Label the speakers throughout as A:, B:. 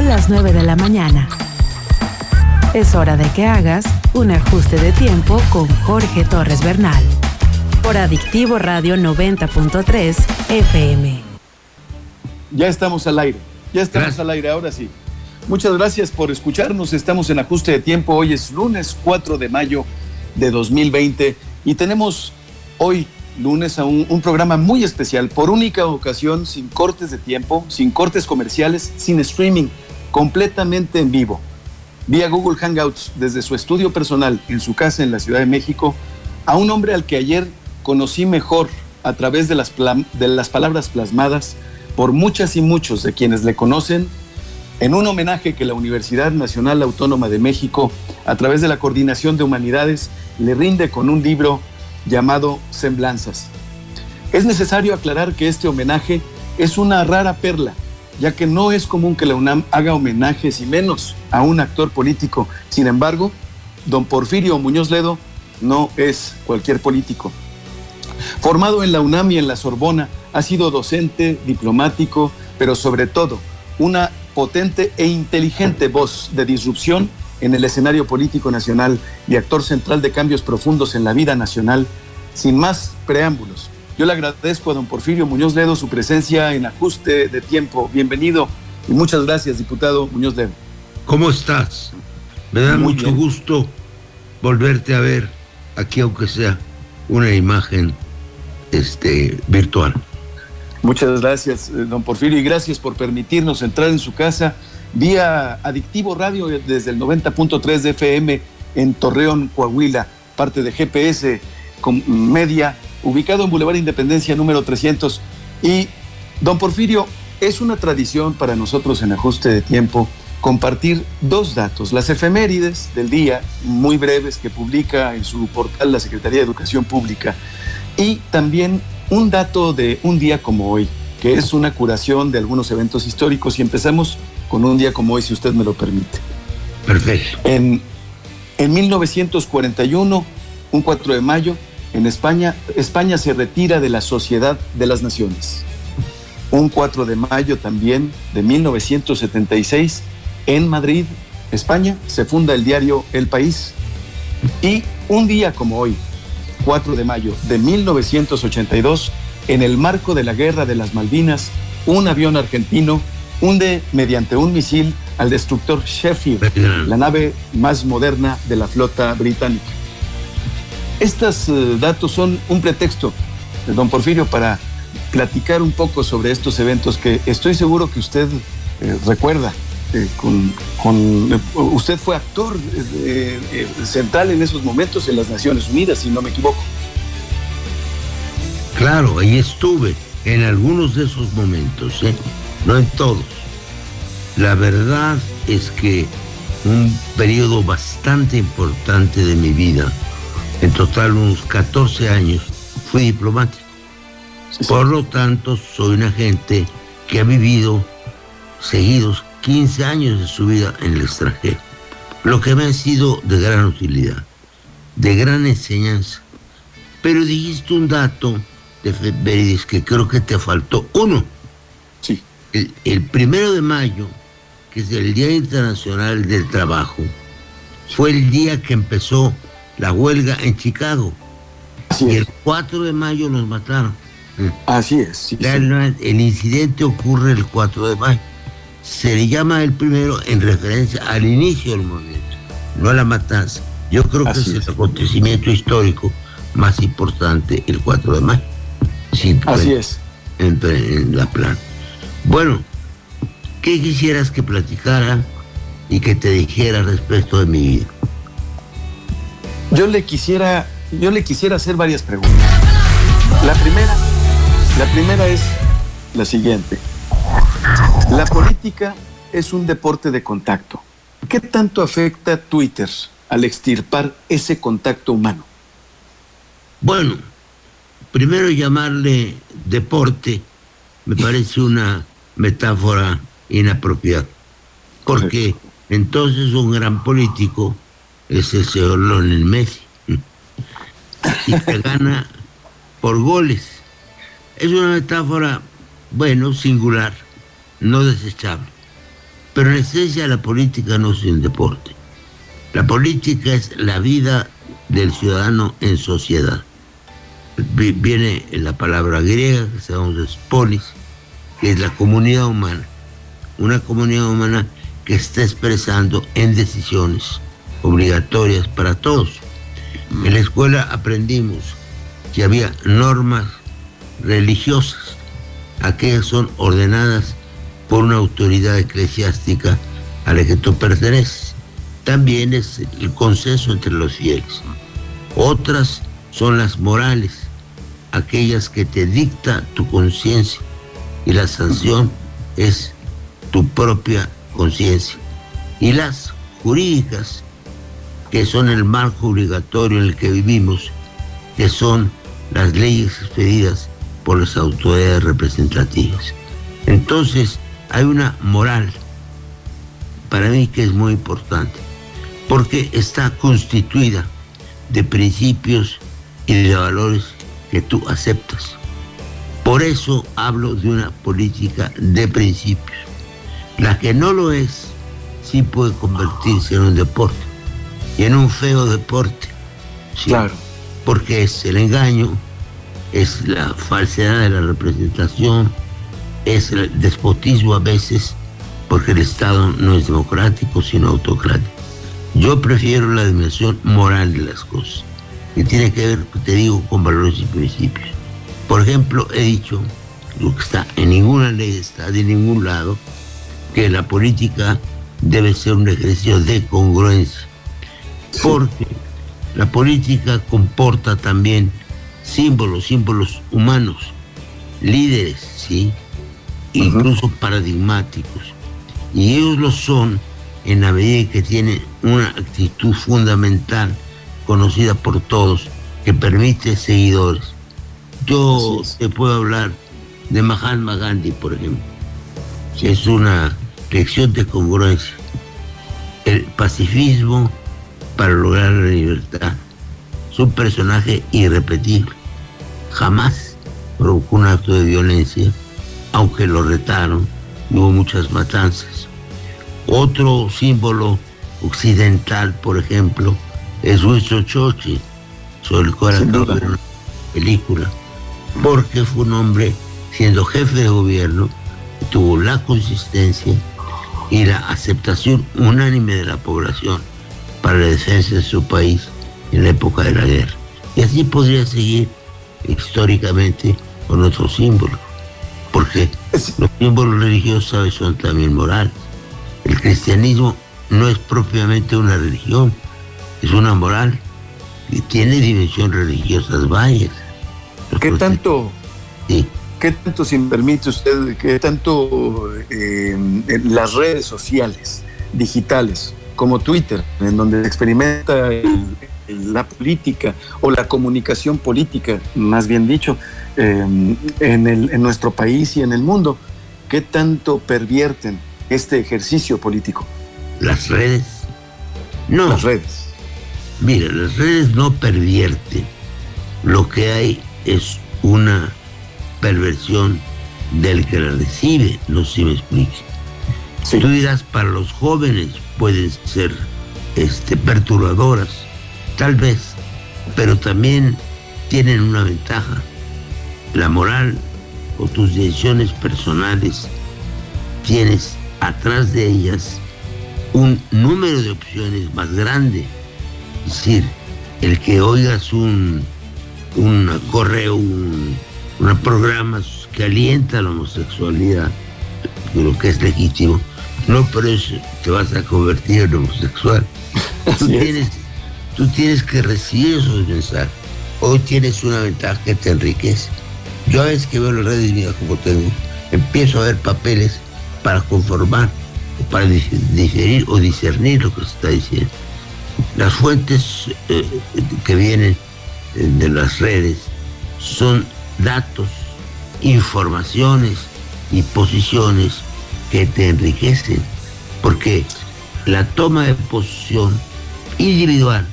A: Son las 9 de la mañana. Es hora de que hagas un ajuste de tiempo con Jorge Torres Bernal. Por Adictivo Radio 90.3 FM.
B: Ya estamos al aire. Ya estamos al aire, ahora sí. Muchas gracias por escucharnos. Estamos en ajuste de tiempo. Hoy es lunes 4 de mayo de 2020 y tenemos hoy lunes a un, un, programa muy especial, por única ocasión, sin cortes de tiempo, sin cortes comerciales, sin streaming, completamente en vivo. Vía Google Hangouts desde su estudio personal en su casa en la Ciudad de México, a un hombre al que ayer conocí mejor a través de las, palabras plasmadas por muchas y muchos de quienes le conocen en un homenaje que la Universidad Nacional Autónoma de México, a través de la Coordinación de Humanidades, le rinde con un libro llamado Semblanzas. Es necesario aclarar que este homenaje es una rara perla, ya que no es común que la UNAM haga homenajes y menos a un actor político. Sin embargo, don Porfirio Muñoz Ledo no es cualquier político. Formado en la UNAM y en la Sorbona, ha sido docente, diplomático, pero sobre todo una potente e inteligente voz de disrupción en el escenario político nacional y actor central de cambios profundos en la vida nacional. Sin más preámbulos, yo le agradezco a don Porfirio Muñoz Ledo su presencia en ajuste de tiempo. Bienvenido y muchas gracias, diputado Muñoz Ledo.
C: ¿Cómo estás? Me da Muy mucho bien. gusto volverte a ver aquí, aunque sea una imagen este, virtual.
B: Muchas gracias, eh, don Porfirio, y gracias por permitirnos entrar en su casa vía Adictivo Radio desde el 90.3 de FM en Torreón, Coahuila, parte de GPS con Media, ubicado en Boulevard Independencia número 300. Y, don Porfirio, es una tradición para nosotros en ajuste de tiempo compartir dos datos, las efemérides del día, muy breves, que publica en su portal la Secretaría de Educación Pública, y también un dato de un día como hoy, que es una curación de algunos eventos históricos, y empezamos con un día como hoy, si usted me lo permite.
C: Perfecto.
B: En, en 1941, un 4 de mayo, en España, España se retira de la Sociedad de las Naciones. Un 4 de mayo también de 1976, en Madrid, España, se funda el diario El País. Y un día como hoy, 4 de mayo de 1982, en el marco de la Guerra de las Malvinas, un avión argentino hunde mediante un misil al destructor Sheffield, la nave más moderna de la flota británica. Estos uh, datos son un pretexto, don Porfirio, para platicar un poco sobre estos eventos que estoy seguro que usted eh, recuerda. Eh, con, con eh, usted fue actor central en esos momentos en las Naciones Unidas, si no me equivoco.
C: Claro, ahí estuve en algunos de esos momentos, ¿eh? no en todos. La verdad es que un periodo bastante importante de mi vida, en total unos 14 años, fui diplomático. Sí, sí. Por lo tanto, soy una gente que ha vivido seguidos 15 años de su vida en el extranjero, lo que me ha sido de gran utilidad, de gran enseñanza. Pero dijiste un dato de Beridis que creo que te faltó. Uno,
B: sí.
C: el, el primero de mayo, que es el Día Internacional del Trabajo, fue el día que empezó la huelga en Chicago.
B: Así
C: y
B: es.
C: el 4 de mayo nos mataron.
B: Así es. Sí,
C: La-
B: sí.
C: la- el incidente ocurre el 4 de mayo. Se le llama el primero en referencia al inicio del movimiento, no a la matanza. Yo creo que es el acontecimiento histórico más importante el 4 de mayo. Sí,
B: Así es.
C: en, en la plan. Bueno, ¿qué quisieras que platicara y que te dijera respecto de mi vida?
B: Yo le quisiera, yo le quisiera hacer varias preguntas. La primera, la primera es la siguiente. La política es un deporte de contacto. ¿Qué tanto afecta Twitter al extirpar ese contacto humano?
C: Bueno, primero llamarle deporte me parece una metáfora inapropiada, porque entonces un gran político es el señor Lionel Messi y que gana por goles. Es una metáfora, bueno, singular, no desechable. Pero en esencia la política no es un deporte. La política es la vida del ciudadano en sociedad. Viene la palabra griega que se llama polis, que es la comunidad humana. Una comunidad humana que está expresando en decisiones obligatorias para todos. En la escuela aprendimos que había normas religiosas, aquellas son ordenadas por una autoridad eclesiástica a la que tú perteneces. También es el consenso entre los fieles. Otras son las morales, aquellas que te dicta tu conciencia y la sanción es tu propia conciencia. Y las jurídicas, que son el marco obligatorio en el que vivimos, que son las leyes expedidas por las autoridades representativas. Entonces, hay una moral para mí que es muy importante, porque está constituida de principios y de valores que tú aceptas. Por eso hablo de una política de principios. La que no lo es, sí puede convertirse en un deporte, y en un feo deporte.
B: Claro.
C: Porque es el engaño, es la falsedad de la representación, es el despotismo a veces, porque el Estado no es democrático, sino autocrático. Yo prefiero la dimensión moral de las cosas, que tiene que ver, te digo, con valores y principios. Por ejemplo, he dicho, lo que está en ninguna ley está de ningún lado, que la política debe ser un ejercicio de congruencia, porque la política comporta también símbolos, símbolos humanos, líderes, ¿sí? incluso paradigmáticos. Y ellos lo son en la medida que tienen una actitud fundamental conocida por todos que permite seguidores. Yo te puedo hablar de Mahatma Gandhi, por ejemplo. Es una lección de congruencia. El pacifismo para lograr la libertad. Es un personaje irrepetible. Jamás provocó un acto de violencia, aunque lo retaron y hubo muchas matanzas. Otro símbolo occidental, por ejemplo, es Winston Churchill, sobre el cual de una película, porque fue un hombre, siendo jefe de gobierno, tuvo la consistencia y la aceptación unánime de la población para la defensa de su país en la época de la guerra. Y así podría seguir históricamente con otros símbolos, porque los símbolos religiosos son también morales. El cristianismo no es propiamente una religión, es una moral y tiene dimensión religiosas varias.
B: ¿Qué tanto, sí. qué tanto, si me permite usted, qué tanto eh, en las redes sociales, digitales, como Twitter, en donde se experimenta la política o la comunicación política, más bien dicho, em, en, en nuestro país y en el mundo, qué tanto pervierten este ejercicio político?
C: Las redes. No.
B: Las redes.
C: Mira, las redes no pervierten. Lo que hay es una perversión del que la recibe, no sé si me explique. Tú dirás, para los jóvenes pueden ser este, perturbadoras, tal vez, pero también tienen una ventaja. La moral o tus decisiones personales tienes atrás de ellas un número de opciones más grande. Es decir, el que oigas un, un correo, un, un programa que alienta la homosexualidad, lo que es legítimo, no por eso te vas a convertir en homosexual. Tú tienes, tú tienes que recibir esos mensajes. Hoy tienes una ventaja que te enriquece. Yo a veces que veo las redes mías como tengo, empiezo a ver papeles para conformar, para diferir o discernir lo que se está diciendo. Las fuentes eh, que vienen eh, de las redes son datos, informaciones y posiciones que te enriquecen, porque la toma de posición individual,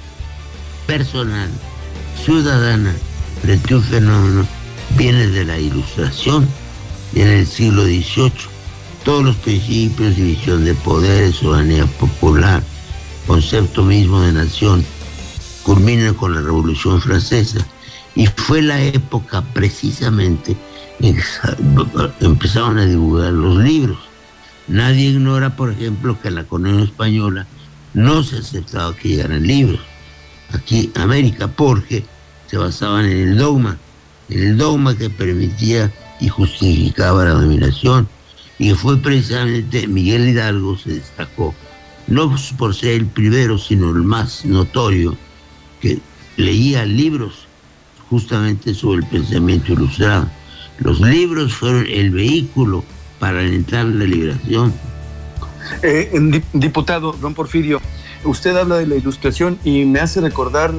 C: personal, ciudadana frente a un fenómeno viene de la ilustración en el siglo XVIII todos los principios, división de poderes, soberanía popular, concepto mismo de nación, culminan con la Revolución Francesa. Y fue la época precisamente en que empezaron a divulgar los libros. Nadie ignora, por ejemplo, que la colonia española no se aceptaba que llegaran libros aquí América porque se basaban en el dogma, en el dogma que permitía y justificaba la dominación. Y fue precisamente Miguel Hidalgo se destacó, no por ser el primero, sino el más notorio, que leía libros justamente sobre el pensamiento ilustrado. Los libros fueron el vehículo para alentar la liberación.
B: Eh, diputado Don Porfirio, usted habla de la ilustración y me hace recordar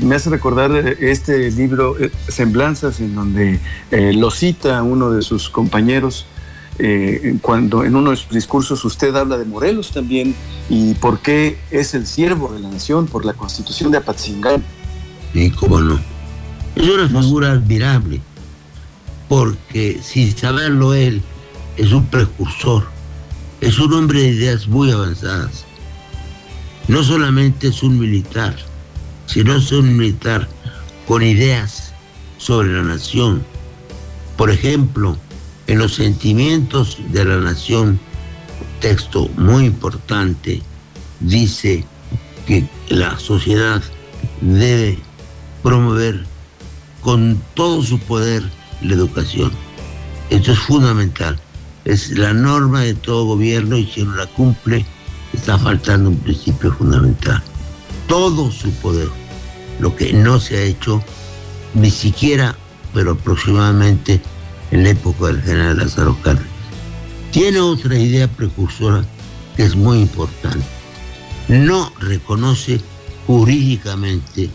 B: me hace recordar eh, este libro eh, Semblanzas en donde lo cita uno de sus compañeros cuando en uno de sus discursos usted habla de Morelos también y por qué es el siervo de la nación por la constitución de Apatzingán.
C: Y cómo no. Es una figura admirable porque sin saberlo él es un precursor, es un hombre de ideas muy avanzadas. No solamente es un militar, sino es un militar con ideas sobre la nación. Por ejemplo, en los sentimientos de la nación, texto muy importante, dice que la sociedad debe promover con todo su poder la educación. Esto es fundamental es la norma de todo gobierno y si no la cumple, está faltando un principio fundamental. Todo su poder, lo que no se ha hecho ni siquiera, pero aproximadamente en la época del general Lázaro Cárdenas. Tiene otra idea precursora que es muy importante. No reconoce jurídicamente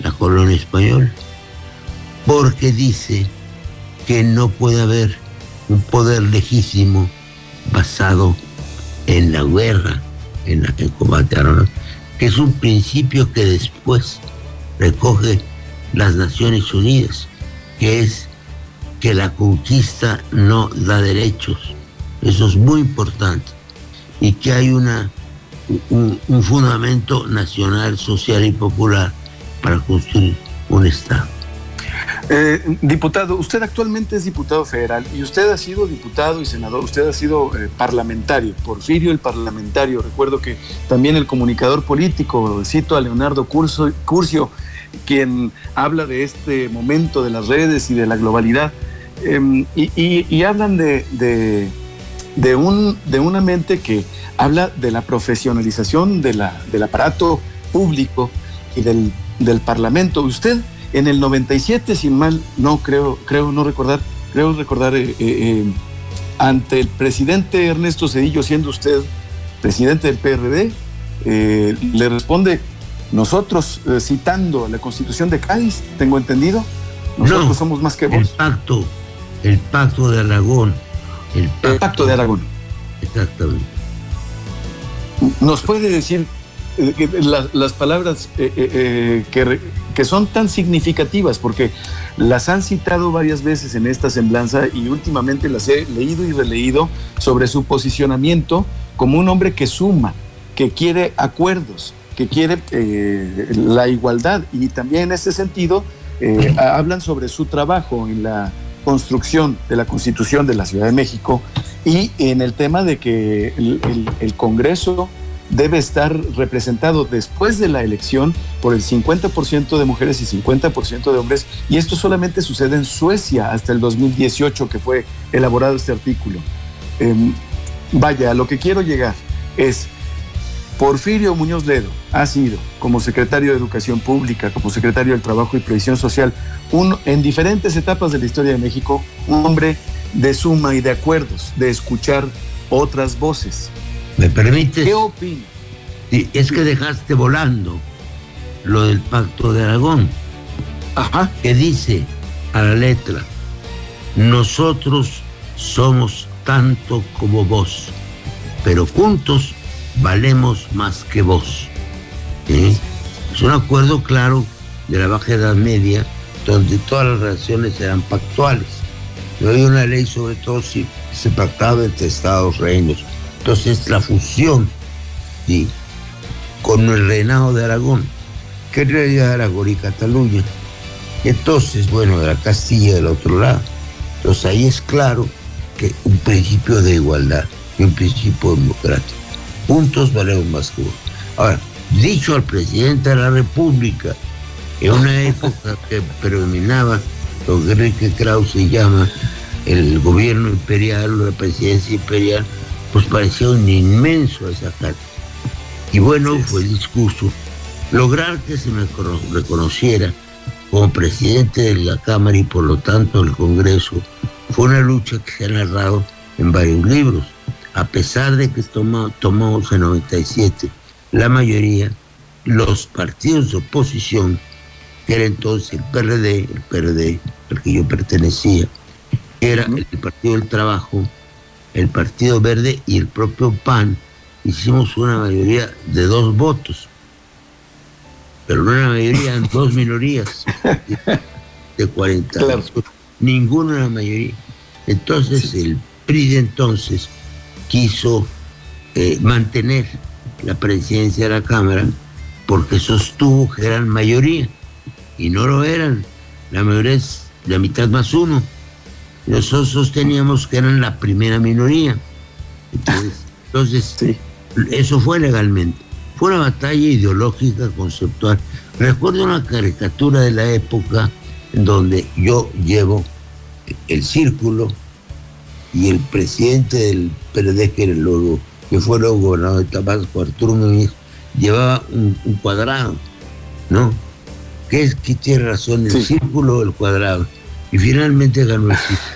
C: la colonia española porque dice que no puede haber un poder legítimo basado en la guerra, en el combate armado, que es un principio que después recoge las Naciones Unidas, que es que la conquista no da derechos. Eso es muy importante. Y que hay una, un, un fundamento nacional, social y popular para construir un Estado.
B: Eh, diputado, usted actualmente es diputado federal y usted ha sido diputado y senador, usted ha sido eh, parlamentario, Porfirio el parlamentario. Recuerdo que también el comunicador político, cito a Leonardo Curcio, quien habla de este momento de las redes y de la globalidad, em, y, hablan de, de, un, de una mente que habla de la profesionalización de la, del aparato público y del, del parlamento. Usted en el 97, sin mal, no creo, creo no recordar, creo recordar, eh, eh, eh, ante el presidente Ernesto Cedillo, siendo usted presidente del PRD, le responde, nosotros, citando la constitución de Cádiz, tengo entendido, nosotros somos más que vos.
C: El pacto, el pacto de Aragón.
B: El pacto, de Aragón.
C: Exactamente.
B: ¿Nos puede decir las, palabras que, que son tan significativas, porque las han citado varias veces en esta semblanza y últimamente las he leído y releído sobre su posicionamiento como un hombre que suma, que quiere acuerdos, que quiere eh, la igualdad. Y también en ese sentido eh, hablan sobre su trabajo en la construcción de la Constitución de la Ciudad de México y en el tema de que el Congreso debe estar representado después de la elección por el 50% de mujeres y 50% de hombres, y esto solamente sucede en Suecia hasta el 2018 que fue elaborado este artículo. Em, vaya, a lo que quiero llegar es, Porfirio Muñoz Ledo ha sido, como secretario de Educación Pública, como secretario del Trabajo y Previsión Social, un, en diferentes etapas de la historia de México, un hombre de suma y de acuerdos, de escuchar otras voces,
C: ¿Me permites?
B: ¿Qué opinas?
C: es que dejaste volando lo del pacto de Aragón.
B: Ajá.
C: Que dice a la letra, nosotros somos tanto como vos, pero juntos valemos más que vos. Es un acuerdo claro de la Baja Edad Media, donde todas las relaciones eran pactuales. No hay una ley sobre todo se pactaba entre Estados reinos. Entonces la fusión ¿sí? con el reinado de Aragón, que en realidad Aragón y Cataluña. Entonces, bueno, de la Castilla del otro lado. Entonces ahí es claro que un principio de igualdad y un principio democrático. Puntos valemos más que. Ahora, dicho al presidente de la República, en una época que predominaba lo que Enrique Krause llama el gobierno imperial, la presidencia imperial, pues parecía un inmenso desacate. Y bueno, fue el discurso. Lograr que se me reconociera como presidente de la Cámara y por lo tanto del Congreso fue una lucha que se ha narrado en varios libros. A pesar de que tomamos en 97 la mayoría, los partidos de oposición, que era entonces el PRD, el PRD al que yo pertenecía, era el Partido del Trabajo, el Partido Verde y el propio PAN, hicimos una mayoría de dos votos, pero no una mayoría, dos minorías de 40. Ninguna la mayoría. Entonces el PRI de entonces quiso eh, mantener la presidencia de la Cámara porque sostuvo que eran mayoría y no lo eran. La mayoría es la mitad más uno. Nosotros sosteníamos que eran la primera minoría. Entonces, eso fue legalmente. Fue una batalla ideológica, conceptual. Recuerdo una caricatura de la época en donde yo llevo el círculo y el presidente del PRD, que, era luego, que fue luego gobernador de Tabasco, Arturo Núñez, llevaba un, cuadrado, ¿no? ¿Qué es que tiene razón? ¿El círculo o el cuadrado? Y finalmente ganó el círculo.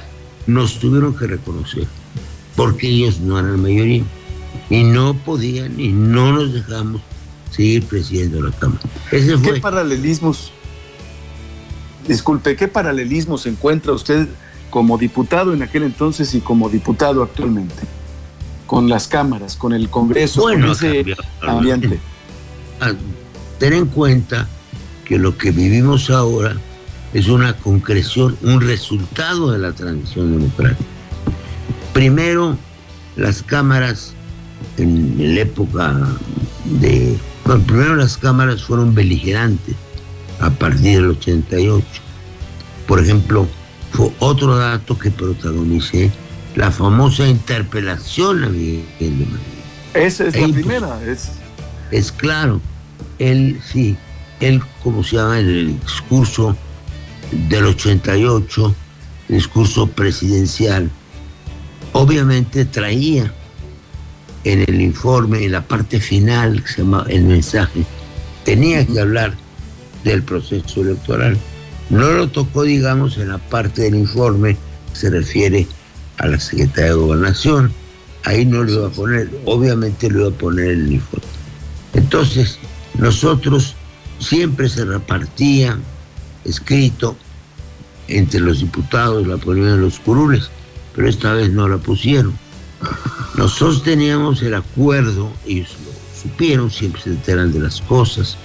C: Nos tuvieron que reconocer, porque ellos no eran la mayoría. Y no podían y no nos dejamos seguir presidiendo la Cámara.
B: Ese fue. ¿Qué paralelismos? Disculpe, ¿qué paralelismos encuentra usted como diputado en aquel entonces y como diputado actualmente? Con las cámaras, con el Congreso, con ese ambiente.
C: Ah, ten en cuenta que lo que vivimos ahora es una concreción, un resultado de la transición democrática. Primero, las cámaras en la época de... Bueno, primero las cámaras fueron beligerantes a partir del 88. Por ejemplo, fue otro dato que protagonicé, la famosa interpelación a Miguel de Madrid.
B: Esa es la primera. Es...
C: es claro, él sí, él, como se llama en el discurso del 88, discurso presidencial, obviamente traía en el informe, en la parte final, que se llama el mensaje, tenía que hablar del proceso electoral. No lo tocó, digamos, en la parte del informe que se refiere a la Secretaría de Gobernación. Ahí no lo iba a poner, obviamente lo iba a poner en el informe. Entonces, nosotros siempre se repartía escrito entre los diputados, la ponían en los curules, pero esta vez no la pusieron. Nosotros teníamos el acuerdo, ellos lo supieron, siempre se enteran de las cosas,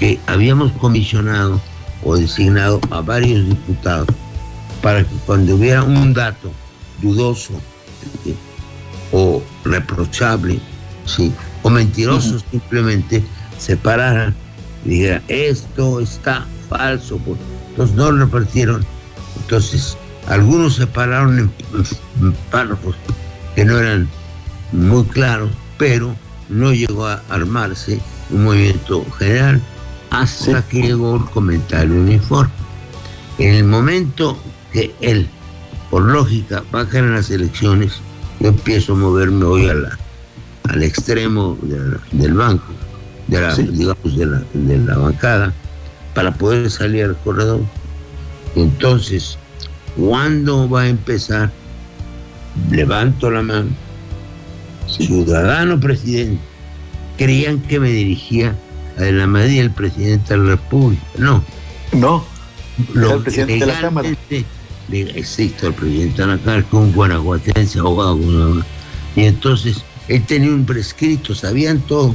C: que habíamos comisionado o designado a varios diputados para que cuando hubiera un dato dudoso o reprochable, ¿sí? o mentiroso simplemente, se pararan y dijeran, esto está falso. Entonces no lo repartieron. Entonces, algunos se pararon en párrafos que no eran muy claros, pero no llegó a armarse un movimiento general hasta que llegó el comentario uniforme. En el momento que él, por lógica, va a ganar las elecciones, yo empiezo a moverme hoy a la, al extremo del banco, de la, digamos, de la, de la bancada, para poder salir al corredor. Entonces, ¿cuándo va a empezar? Levanto la mano. Ciudadano presidente. Creían que me dirigía a la medida el presidente de la República. No.
B: No. Lo, el presidente de la Cámara.
C: Existe el presidente de la Cámara, que un guanajuatense abogado. Y entonces él tenía un prescrito, sabían todo,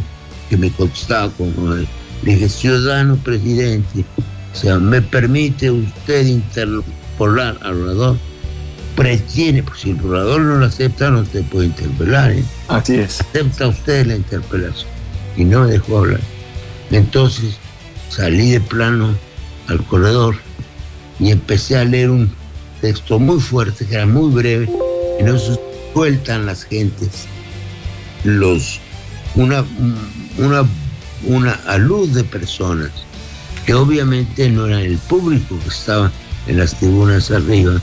C: que me contestaba como Le dije, ciudadano presidente, o sea, ¿me permite usted interpolar al orador? Pretiene, pues si el procurador no lo acepta, no te puede interpelar. ¿eh?
B: Así es.
C: Acepta usted la interpelación. Y no me dejó hablar. Entonces salí de plano al corredor y empecé a leer un texto muy fuerte, que era muy breve, y no se sueltan las gentes los una, una, una alud de personas que obviamente no eran el público que estaba en las tribunas arriba,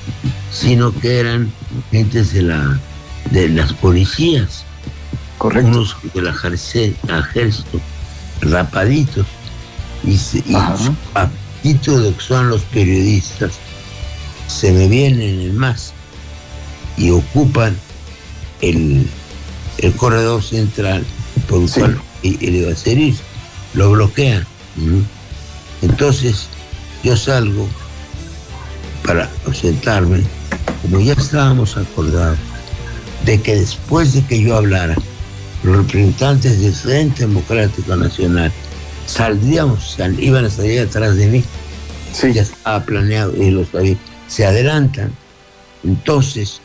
C: sino que eran gentes de la de las policías,
B: Correcto.
C: unos de la ejército, rapaditos, y, y a título de que son los periodistas, se me vienen en más y ocupan el, el corredor central por el cual el iba a salir, lo bloquean. Entonces yo salgo para sentarme, como ya estábamos acordados, de que después de que yo hablara, los representantes del Frente Democrático Nacional saldríamos, iban a salir atrás de mí.
B: Sí.
C: Ya estaba planeado y los se adelantan. Entonces,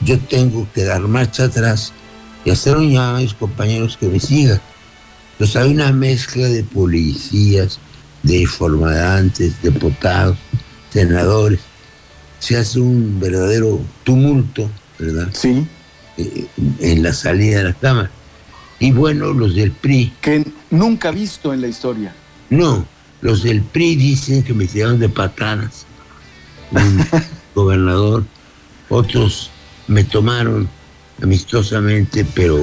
C: yo tengo que dar marcha atrás y hacer un llamado a mis compañeros que me sigan. Pues hay una mezcla de policías, de informantes, diputados, senadores. Se hace un verdadero tumulto, ¿verdad?
B: Sí.
C: Eh, en la salida de la Cámara. Y bueno, los del PRI.
B: Que nunca visto en la historia.
C: No, los del PRI dicen que me tiraron de patadas. Un gobernador. Otros me tomaron amistosamente, pero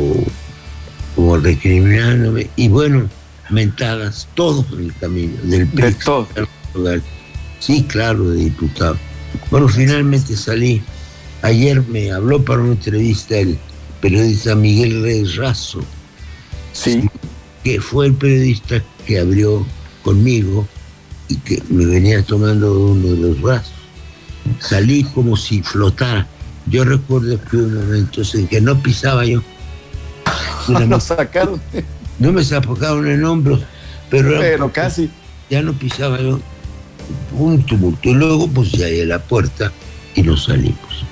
C: como recriminándome. Y bueno, mentadas, todos en el camino. Del PRI.
B: De.
C: Sí, claro, de diputado. Bueno, finalmente salí. Ayer me habló para una entrevista el periodista Miguel Reyes Razo.
B: Sí.
C: Que fue el periodista que abrió conmigo y que me venía tomando uno de los brazos. Salí como si flotara. Yo recuerdo que hubo momentos en que no pisaba yo.
B: no sacaron.
C: No me sacaron el hombro, pero,
B: pero casi.
C: Ya no pisaba yo. Un tumulto. Y luego, pues ya a la puerta y nos salimos.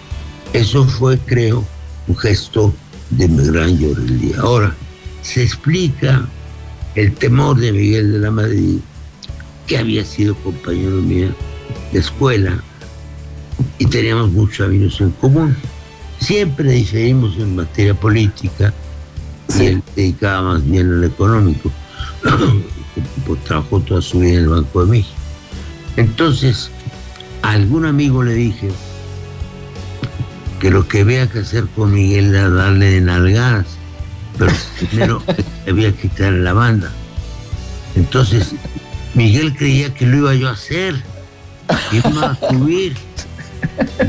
C: Eso fue, creo, un gesto de mi gran llorería. Ahora, se explica el temor de Miguel de la Madrid, que había sido compañero mío de escuela y teníamos muchos amigos en común. Siempre diferimos en materia política y él dedicaba más bien al económico, pues trabajó toda su vida en el Banco de México. Entonces, a algún amigo le dije que lo que había que hacer con Miguel era darle de nalgadas, pero primero había que quitar la banda. Entonces, Miguel creía que lo iba yo a hacer, que iba a subir.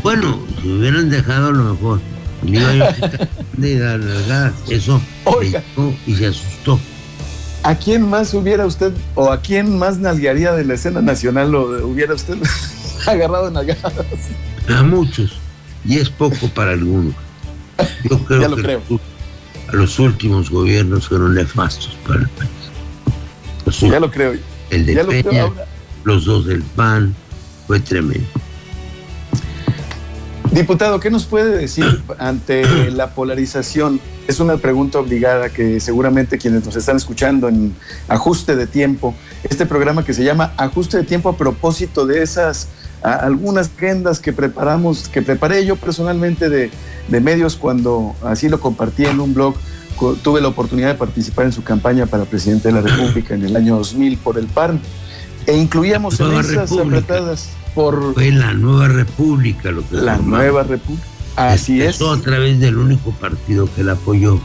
C: Bueno, si hubieran dejado a lo mejor, le iba yo a quitar de dar nalgadas. Eso
B: Oiga.
C: y se asustó.
B: ¿A quién más hubiera usted, o a quién más nalgaría de la escena nacional lo hubiera usted agarrado nalgadas?
C: A muchos, y es poco para algunos. Yo creo
B: ya lo
C: que
B: creo.
C: a los últimos gobiernos fueron nefastos para el país. Los
B: Ya lo creo.
C: el de
B: ya lo creo
C: Peña,
B: ahora.
C: los dos del PAN, fue tremendo.
B: Diputado, ¿qué nos puede decir ante la polarización? Es una pregunta obligada que seguramente quienes nos están escuchando en ajuste de tiempo, este programa que se llama Ajuste de tiempo a propósito de esas a, algunas agendas que preparamos, que preparé yo personalmente de, de medios cuando así lo compartí en un blog. Tuve la oportunidad de participar en su campaña para presidente de la República en el año 2000 por el PAN e incluíamos en esas apretadas por
C: Fue la nueva república lo que
B: la
C: formamos.
B: nueva República. Así es.
C: Empezó a través del único partido que la apoyó.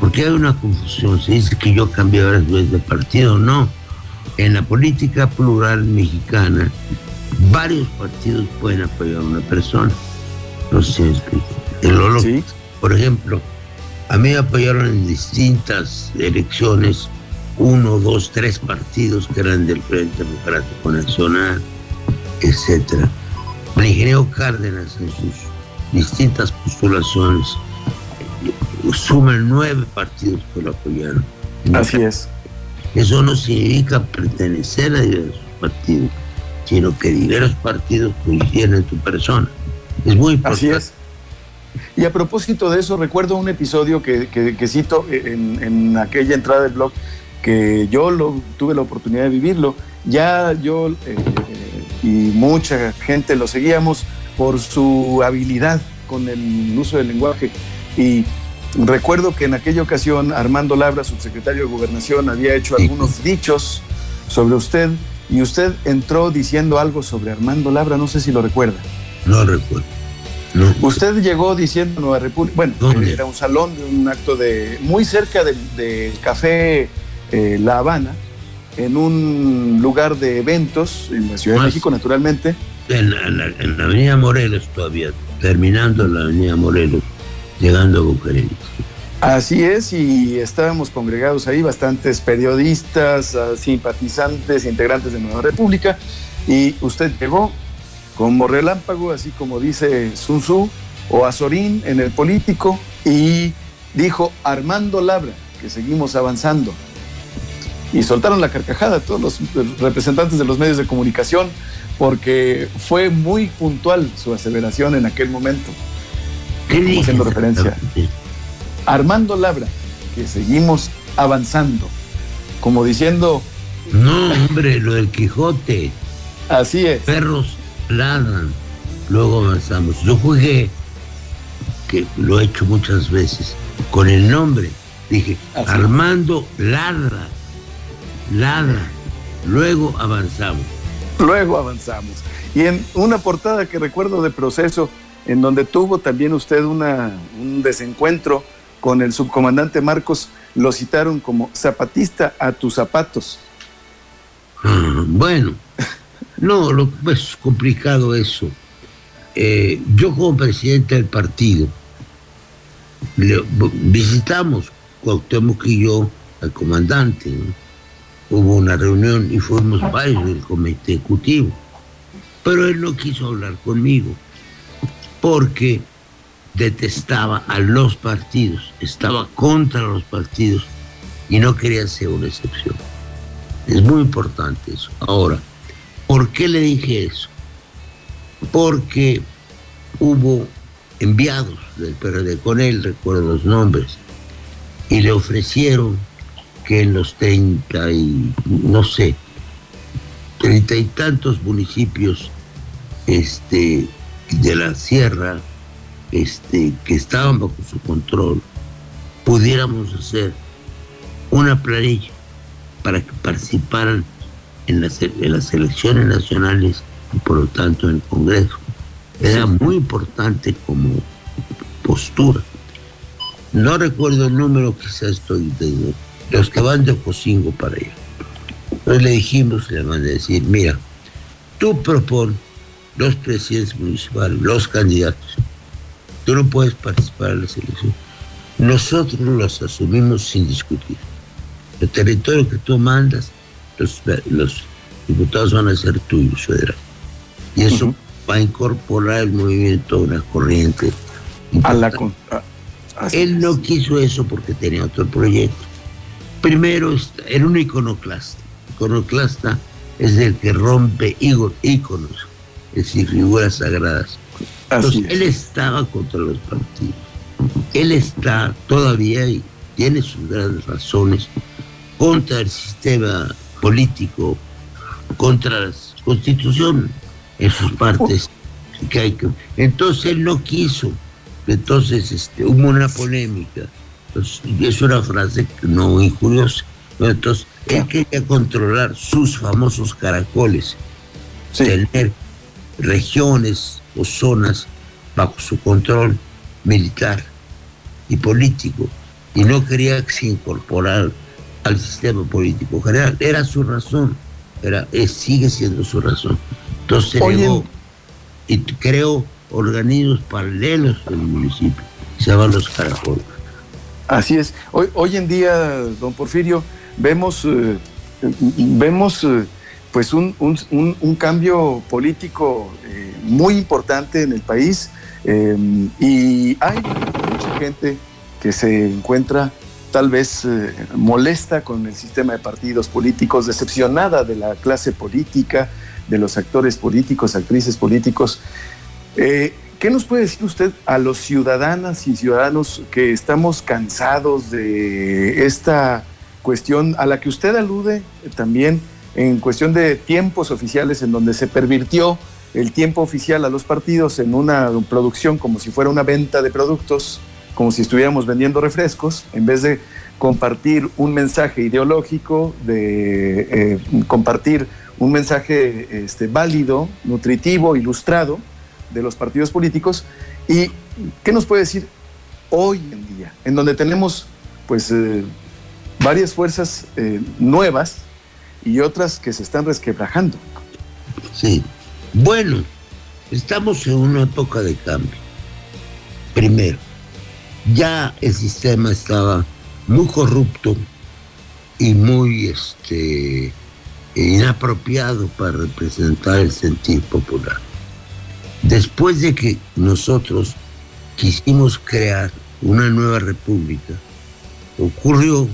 C: Porque hay una confusión. Se dice que yo cambié varias veces de partido. No. En la política plural mexicana, varios partidos pueden apoyar a una persona. No sé si me explico. En lo loco.
B: Sí.
C: Por ejemplo, a mí me apoyaron en distintas elecciones uno, dos, tres partidos que eran del Frente Democrático Nacional, El ingeniero Cárdenas en sus distintas postulaciones suman nueve partidos que lo apoyaron.
B: Así es.
C: Eso no significa pertenecer a diversos partidos, sino que diversos partidos coincidieron en tu persona. Es muy importante.
B: Así es. Y a propósito de eso, recuerdo un episodio que, cito en, aquella entrada del blog, que yo lo, tuve la oportunidad de vivirlo. Ya yo eh, y mucha gente lo seguíamos por su habilidad con el uso del lenguaje. Y recuerdo que en aquella ocasión Armando Labra, subsecretario de Gobernación, había hecho algunos dichos sobre usted y usted entró diciendo algo sobre Armando Labra, no sé si lo recuerda.
C: No recuerdo.
B: Usted llegó diciendo Nueva República, bueno, era un salón de un acto de muy cerca del, café eh, La Habana, en un lugar de eventos en la Ciudad de México, naturalmente.
C: En la, Avenida Morelos todavía, terminando la Avenida Morelos, llegando a Bucareli.
B: Así es, y estábamos congregados ahí bastantes periodistas, ah, simpatizantes, integrantes de Nueva República, y usted llegó como relámpago, así como dice Sun Tzu o Azorín en el político, y dijo Armando Labra, que seguimos avanzando. Y soltaron la carcajada todos los representantes de los medios de comunicación, porque fue muy puntual su aseveración en aquel momento.
C: ¿Qué
B: haciendo referencia. Armando Labra, que seguimos avanzando, como diciendo...
C: No, hombre, lo del Quijote.
B: Así es.
C: Perros ladran, luego avanzamos. Yo jugué, que lo he hecho muchas veces, con el nombre. Dije, Armando ladra, ladra, luego avanzamos.
B: Luego avanzamos. Y en una portada que recuerdo de proceso, en donde tuvo también usted una, un desencuentro con el subcomandante Marcos, lo citaron como zapatista a tus zapatos.
C: Ah, bueno, no, lo, pues complicado eso. Eh, yo como presidente del partido visitamos Cuauhtémoc y yo al comandante. Hubo una reunión y fuimos varios del comité ejecutivo. Pero él no quiso hablar conmigo porque detestaba a los partidos, estaba contra los partidos y no quería ser una excepción. Es muy importante eso. Ahora, ¿Por qué le dije eso? Porque hubo enviados del PRD con él, recuerdo los nombres, y le ofrecieron que en los 30 y, no sé, treinta y tantos municipios este, de la sierra este, que estaban bajo su control, pudiéramos hacer una planilla para que participaran en las, elecciones nacionales y por lo tanto en el Congreso. Era muy importante como postura. No recuerdo el número, quizás estoy de los que van de Ocosingo para allá. Entonces le dijimos, le van a decir, mira, tú propones los presidentes municipales, los candidatos. Tú no puedes participar en las elecciones. Nosotros los asumimos sin discutir. El territorio que tú mandas los, diputados van a ser tuyos, federal. Y eso va a incorporar el movimiento a una corriente.
B: A la,
C: Él no quiso eso porque tenía otro proyecto. Primero, era un iconoclasta. Iconoclasta es el que rompe íconos, es decir, figuras sagradas. Entonces, él estaba contra los partidos. Él está todavía y tiene sus grandes razones contra el sistema político contra la constitución en sus partes. Entonces él no quiso. Entonces este, hubo una polémica. Es una frase no injuriosa. Entonces él quería controlar sus famosos caracoles. Tener regiones o zonas bajo su control militar y político. Y no quería que se incorporara al sistema político general. Era su razón, era, sigue siendo su razón. Entonces y creó organismos paralelos al municipio, se llaman los caracoles.
B: Así es. Hoy, hoy en día, don Porfirio, vemos, eh, vemos eh, pues un, un, cambio político eh, muy importante en el país y hay mucha gente que se encuentra tal vez molesta con el sistema de partidos políticos, decepcionada de la clase política, de los actores políticos, actrices políticos, ¿qué nos puede decir usted a los ciudadanas y ciudadanos que estamos cansados de esta cuestión a la que usted alude también en cuestión de tiempos oficiales en donde se pervirtió el tiempo oficial a los partidos en una producción como si fuera una venta de productos, como si estuviéramos vendiendo refrescos, en vez de compartir un mensaje ideológico, de eh, compartir un mensaje este, válido, nutritivo, ilustrado de los partidos políticos. ¿Y qué nos puede decir hoy en día, en donde tenemos pues eh, varias fuerzas eh, nuevas y otras que se están resquebrajando?
C: Sí, bueno, estamos en una época de cambio. Primero, ya el sistema estaba muy corrupto y muy este, inapropiado para representar el sentido popular. Después de que nosotros quisimos crear una nueva república, ocurrió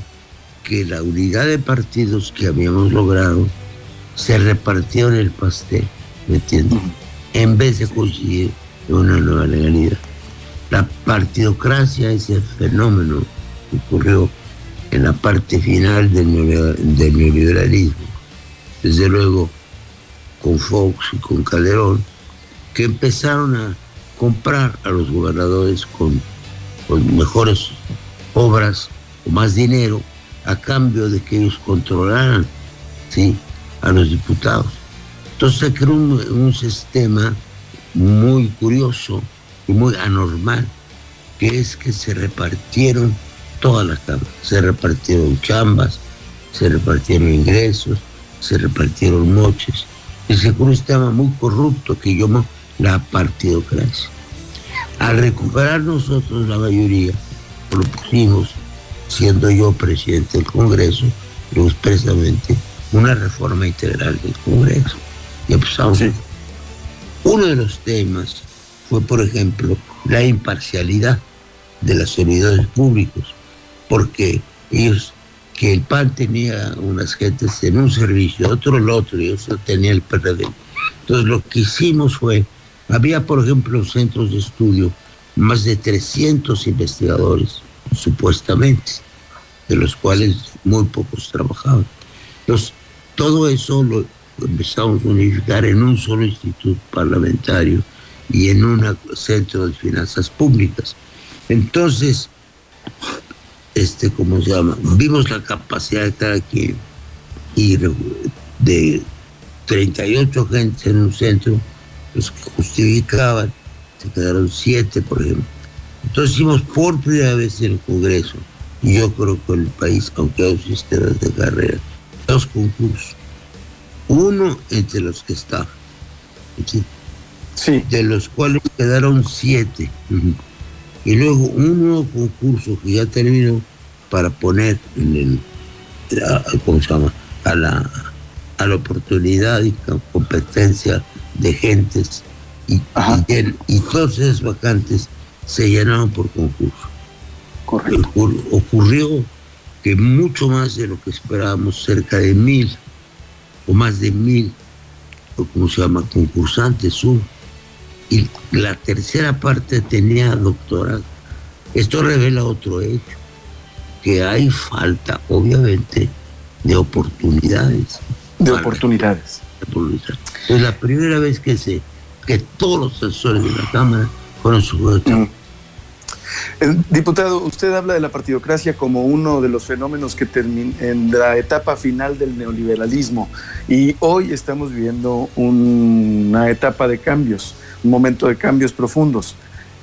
C: que la unidad de partidos que habíamos logrado se repartió en el pastel ¿me entiendes? En vez de conseguir una nueva legalidad. La partidocracia, ese fenómeno que ocurrió en la parte final del, neoliberalismo, desde luego con Fox y con Calderón, que empezaron a comprar a los gobernadores con, con mejores obras o más dinero a cambio de que ellos controlaran ¿sí? a los diputados. Entonces se creó un, sistema muy curioso y muy anormal, que es que se repartieron todas las cámaras. Se repartieron chambas, se repartieron ingresos, se repartieron moches. Y se creó un sistema muy corrupto que llamo la partidocracia. Al recuperar nosotros la mayoría, propusimos, siendo yo presidente del Congreso, expresamente, una reforma integral del Congreso uno de los temas fue, por ejemplo, la imparcialidad de los servidores públicos, porque ellos, que el PAN tenía unas gentes en un servicio, otro el otro, y otro tenía el PRD. Entonces lo que hicimos fue, había por ejemplo centros de estudio, más de 300 investigadores, supuestamente, de los cuales muy pocos trabajaban. Entonces, todo eso lo, empezamos a unificar en un solo instituto parlamentario y en un centro de finanzas públicas. Entonces, este, ¿cómo se llama? Vimos la capacidad de cada quien y de 38 gentes en un centro, los que justificaban, se quedaron 7, por ejemplo. Entonces hicimos por primera vez en el Congreso, y yo creo que el país, aunque hay sistemas de carrera, dos concursos uno entre los que está, ¿sí? de los cuales quedaron siete. Y luego un nuevo concurso que ya terminó para poner en el, ¿cómo se llama? A la, a la oportunidad y competencia de gentes y, y, todas esas vacantes se llenaron por concurso.
B: Correcto.
C: ocurrió que mucho más de lo que esperábamos, cerca de mil o más de mil, o como se llama, concursantes Y la tercera parte tenía doctorado. Esto revela otro hecho, que hay falta, obviamente, de oportunidades.
B: De oportunidades.
C: Es la primera vez que se que todos los asesores de la Cámara fueron sujetos.
B: Diputado, usted habla de la partidocracia como uno de los fenómenos que termina en la etapa final del neoliberalismo. Y hoy estamos viviendo una etapa de cambios, un momento de cambios profundos.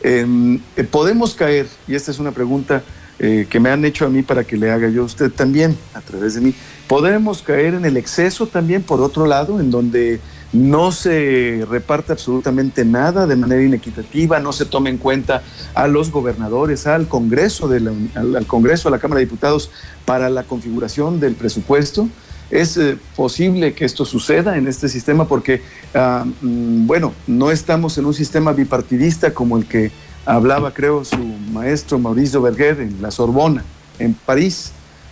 B: Em, eh, podemos caer, y esta es una pregunta eh, que me han hecho a mí para que le haga yo a usted también, a través de mí, podemos caer en el exceso también, por otro lado, en donde no se reparte absolutamente nada de manera inequitativa, no se toma en cuenta a los gobernadores, al Congreso, de al, Congreso, a la Cámara de Diputados para la configuración del presupuesto. Es eh, posible que esto suceda en este sistema porque, ah, mm, bueno, no estamos en un sistema bipartidista como el que hablaba, creo, su maestro Mauricio Berger en la Sorbona, en París.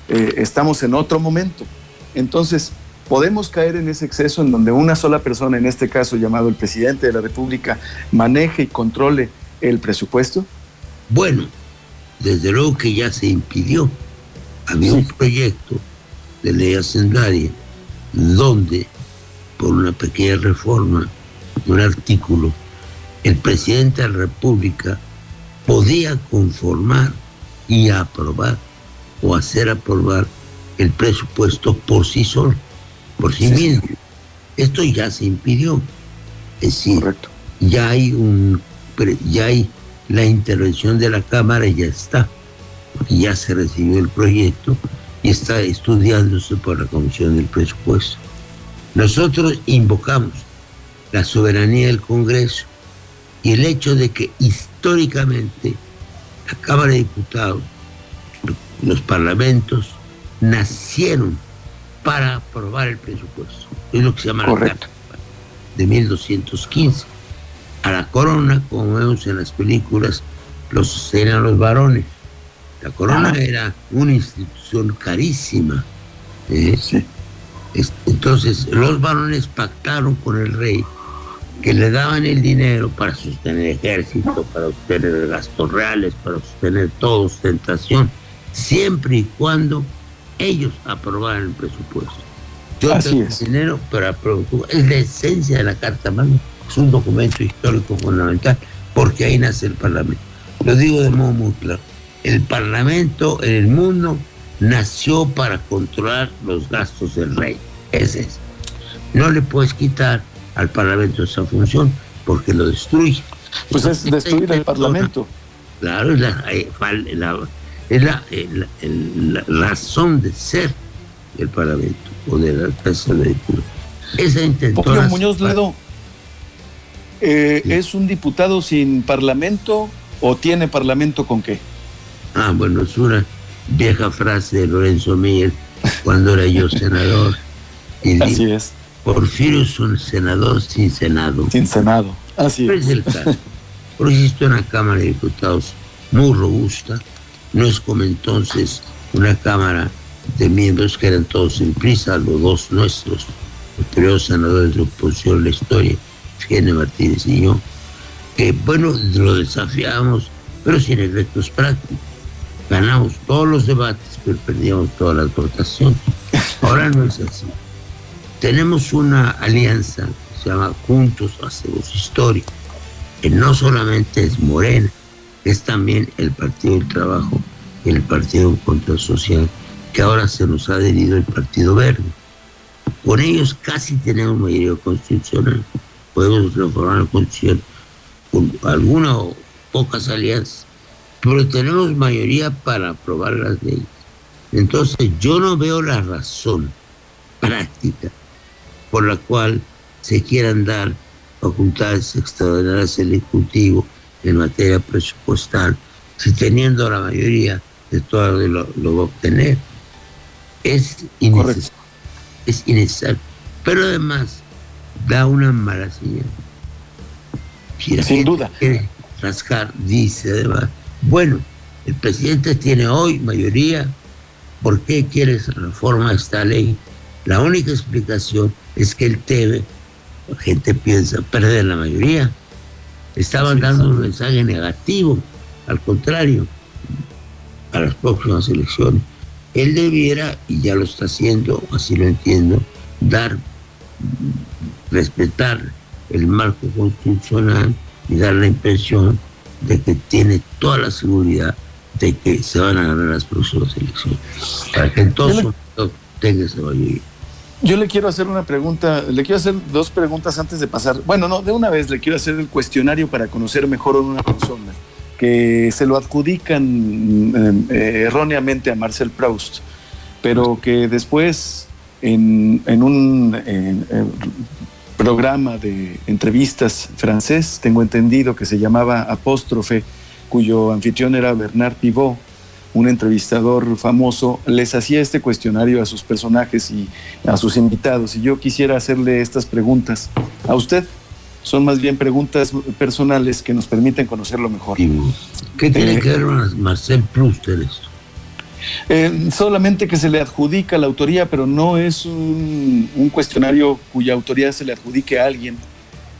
B: Eh, estamos en otro momento. Entonces, ¿Podemos caer en ese exceso en donde una sola persona, en este caso llamado el presidente de la República, maneje y controle el presupuesto?
C: Bueno, desde luego que ya se impidió. Había un proyecto de ley hacendaria donde, por una pequeña reforma, un artículo, el presidente de la República podía conformar y aprobar o hacer aprobar el presupuesto por sí solo, por sí, mismo. Esto ya se impidió. Es decir, ya hay un ya hay la intervención de la Cámara ya está, porque ya se recibió el proyecto y está estudiándose por la Comisión del Presupuesto. Nosotros invocamos la soberanía del Congreso y el hecho de que históricamente la Cámara de Diputados, los parlamentos, nacieron para aprobar el presupuesto. Es lo que se llama la Carta de 1215. A la corona, como vemos en las películas, los sostenían los varones. La corona era una institución carísima. ¿eh? Entonces, los varones pactaron con el rey que le daban el dinero para sostener ejército, para sostener gastos reales, para sostener toda ostentación, siempre y cuando ellos aprobaran el presupuesto. Yo Así tengo es. dinero, pero es la esencia de la Carta Magna, es un documento histórico fundamental, porque ahí nace el Parlamento. Lo digo de modo muy claro. El Parlamento en el mundo nació para controlar los gastos del rey. Ese es. No le puedes quitar al Parlamento esa función porque lo destruye.
B: Pues es destruir el Parlamento.
C: Claro, es la, eh, es la, razón de ser del Parlamento o de la Casa de. Esa intentó.
B: Muñoz Ledo, eh, ¿es un diputado sin Parlamento o tiene Parlamento con qué?
C: Ah, bueno, es una vieja frase de Lorenzo Miguel cuando era yo senador.
B: Así es.
C: Porfirio es un senador sin Senado.
B: Sin Senado, así
C: es. el caso. Pero existe una Cámara de Diputados muy robusta. No es como entonces una Cámara de miembros que eran todos en prisa, los dos nuestros, los primeros senadores de oposición la historia, Fiene Martínez y yo, que bueno, lo desafiamos, pero sin efectos prácticos. Ganamos todos los debates, pero perdíamos todas las votaciones. Ahora no es así. Tenemos una alianza que se llama Juntos Hacemos Historia, que no solamente es Morena, es también el Partido del Trabajo y el Partido Contra Social, que ahora se nos ha adherido el Partido Verde. Con ellos casi tenemos mayoría constitucional. Podemos reformar la constitución con alguna o pocas alianzas, pero tenemos mayoría para aprobar las leyes. Entonces yo no veo la razón práctica por la cual se quieran dar facultades extraordinarias al Ejecutivo en materia presupuestal, si teniendo la mayoría de todo lo, lo va a obtener. Es innecesario, es innecesario. Pero además da una mala señal.
B: Sin duda.
C: Quiere rascar, dice además, bueno, el presidente tiene hoy mayoría, ¿por qué quiere reforma esta ley? La única explicación es que el TV, la gente piensa, perder la mayoría. Estaban dando un mensaje negativo, al contrario, a las próximas elecciones. Él debiera, y ya lo está haciendo, así lo entiendo, dar, respetar el marco constitucional y dar la impresión de que tiene toda la seguridad de que se van a ganar las próximas elecciones, para que entonces tenga esa mayoría.
B: Yo le quiero hacer una pregunta, le quiero hacer dos preguntas antes de pasar. Bueno, no, de una vez le quiero hacer el cuestionario para conocer mejor a una persona que se lo adjudican eh, erróneamente a Marcel Proust, pero que después en, un programa de entrevistas francés, tengo entendido que se llamaba Apóstrofe, cuyo anfitrión era Bernard Pivot, un entrevistador famoso les hacía este cuestionario a sus personajes y a sus invitados. Y yo quisiera hacerle estas preguntas a usted. Son más bien preguntas personales que nos permiten conocerlo mejor.
C: ¿Qué tiene eh, que ver Marcel Proust en esto?
B: Eh, solamente que se le adjudica la autoría, pero no es un, cuestionario cuya autoría se le adjudique a alguien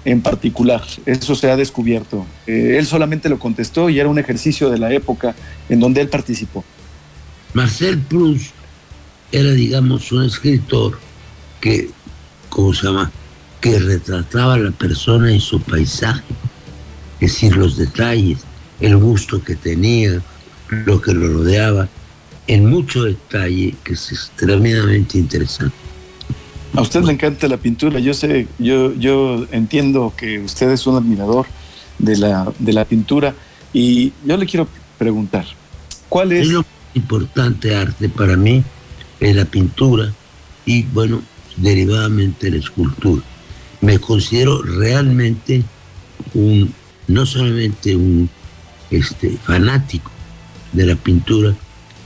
B: en particular. Eso se ha descubierto. Eh, él solamente lo contestó y era un ejercicio de la época en donde él participó.
C: Marcel Proust era, digamos, un escritor que, ¿cómo se llama? Que retrataba a la persona y su paisaje, es decir, los detalles, el gusto que tenía, lo que lo rodeaba, en mucho detalle, que es extremadamente interesante.
B: A usted le encanta la pintura, yo sé, yo, yo entiendo que usted es un admirador de la, de la pintura. Y yo le quiero preguntar, ¿cuál es...
C: Lo importante arte para mí es la pintura y, bueno, derivadamente la escultura. Me considero realmente un, no solamente un este, fanático de la pintura,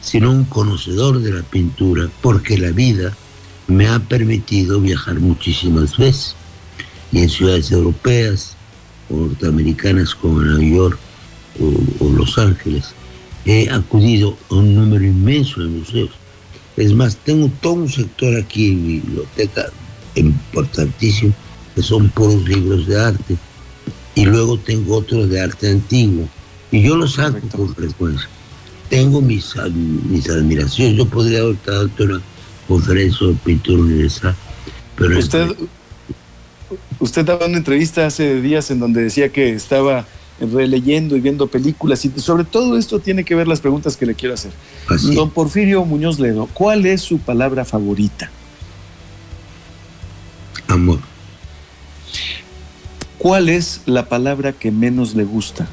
C: sino un conocedor de la pintura, porque la vida me ha permitido viajar muchísimas veces, y en ciudades europeas o norteamericanas como Nueva York o, o Los Ángeles, he acudido a un número inmenso de museos. Es más, tengo todo un sector aquí en mi biblioteca importantísimo, que son puros libros de arte, y luego tengo otros de arte antiguo, y yo los saco con frecuencia tengo mis, mis admiraciones. Yo podría haber dado una pintura universal, pero...
B: Usted, usted daba una entrevista hace días en donde decía que estaba releyendo y viendo películas y sobre todo esto tiene que ver las preguntas que le quiero hacer. Don Porfirio Muñoz Ledo, ¿cuál es su palabra favorita?
C: Amor.
B: ¿Cuál es la palabra que menos le gusta?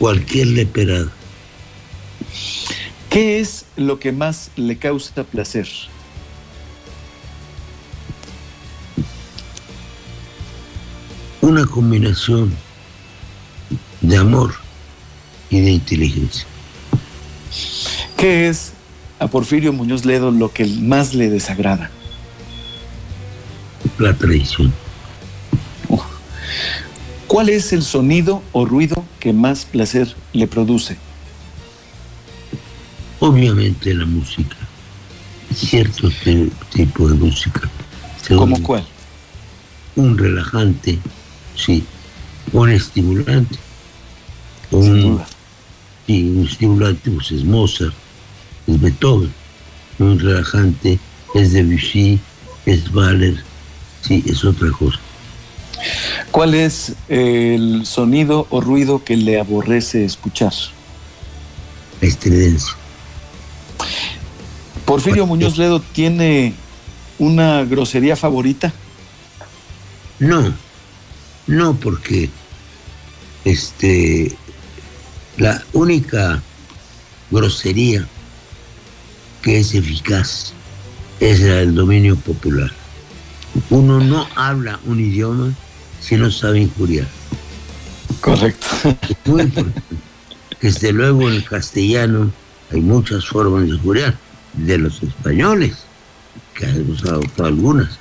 C: cualquier leperado.
B: ¿Qué es lo que más le causa placer?
C: Una combinación de amor y de inteligencia.
B: ¿Qué es a Porfirio Muñoz Ledo lo que más le desagrada?
C: La traición.
B: ¿Cuál es el sonido o ruido que más placer le produce?
C: Obviamente la música, cierto tipo de música.
B: ¿Cómo cuál?
C: Un relajante, sí, un estimulante.
B: Un,
C: Sí, un estimulante pues es Mozart, es Beethoven. Un relajante es Debussy, es Mahler, sí, es otra cosa.
B: ¿Cuál es el sonido o ruido que le aborrece escuchar?
C: La estridencia.
B: ¿Porfirio Muñoz Ledo tiene una grosería favorita?
C: No, no, porque este la única grosería que es eficaz es la del dominio popular. Uno no habla un idioma si no sabe injuriar.
B: Correcto.
C: muy importante. Desde luego en el castellano hay muchas formas de injuriar, de los españoles, que hemos adoptado algunas,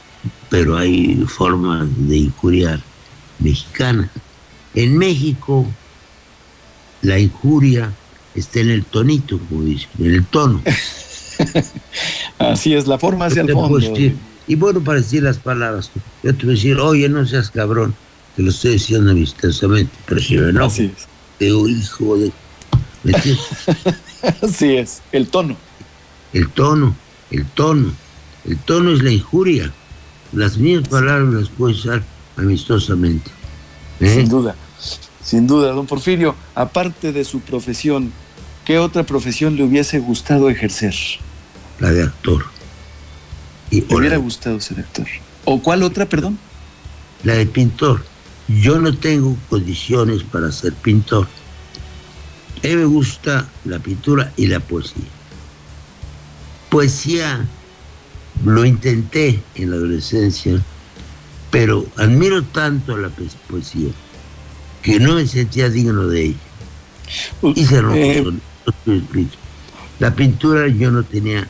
C: pero hay formas de injuriar mexicanas. En México, la injuria está en el tonito, como dicen, en el tono.
B: Así es, la forma hacia el fondo.
C: Y bueno, para decir las palabras, yo te voy a decir, oye, no seas cabrón, te lo estoy diciendo amistosamente, pero si me enojo, te digo, hijo de...
B: Así es, el tono.
C: El tono, el tono. El tono es la injuria. Las mismas palabras las puedes usar amistosamente.
B: ¿eh? Sin duda, sin duda. Don Porfirio, aparte de su profesión, ¿qué otra profesión le hubiese gustado ejercer?
C: La de actor.
B: Y Me hubiera gustado ser actor. ¿O cuál otra, perdón?
C: La de pintor. Yo no tengo condiciones para ser pintor. A mí me gusta la pintura y la poesía. Poesía lo intenté en la adolescencia, pero admiro tanto a la poesía que no me sentía digno de ella. Hice eh... La pintura yo no tenía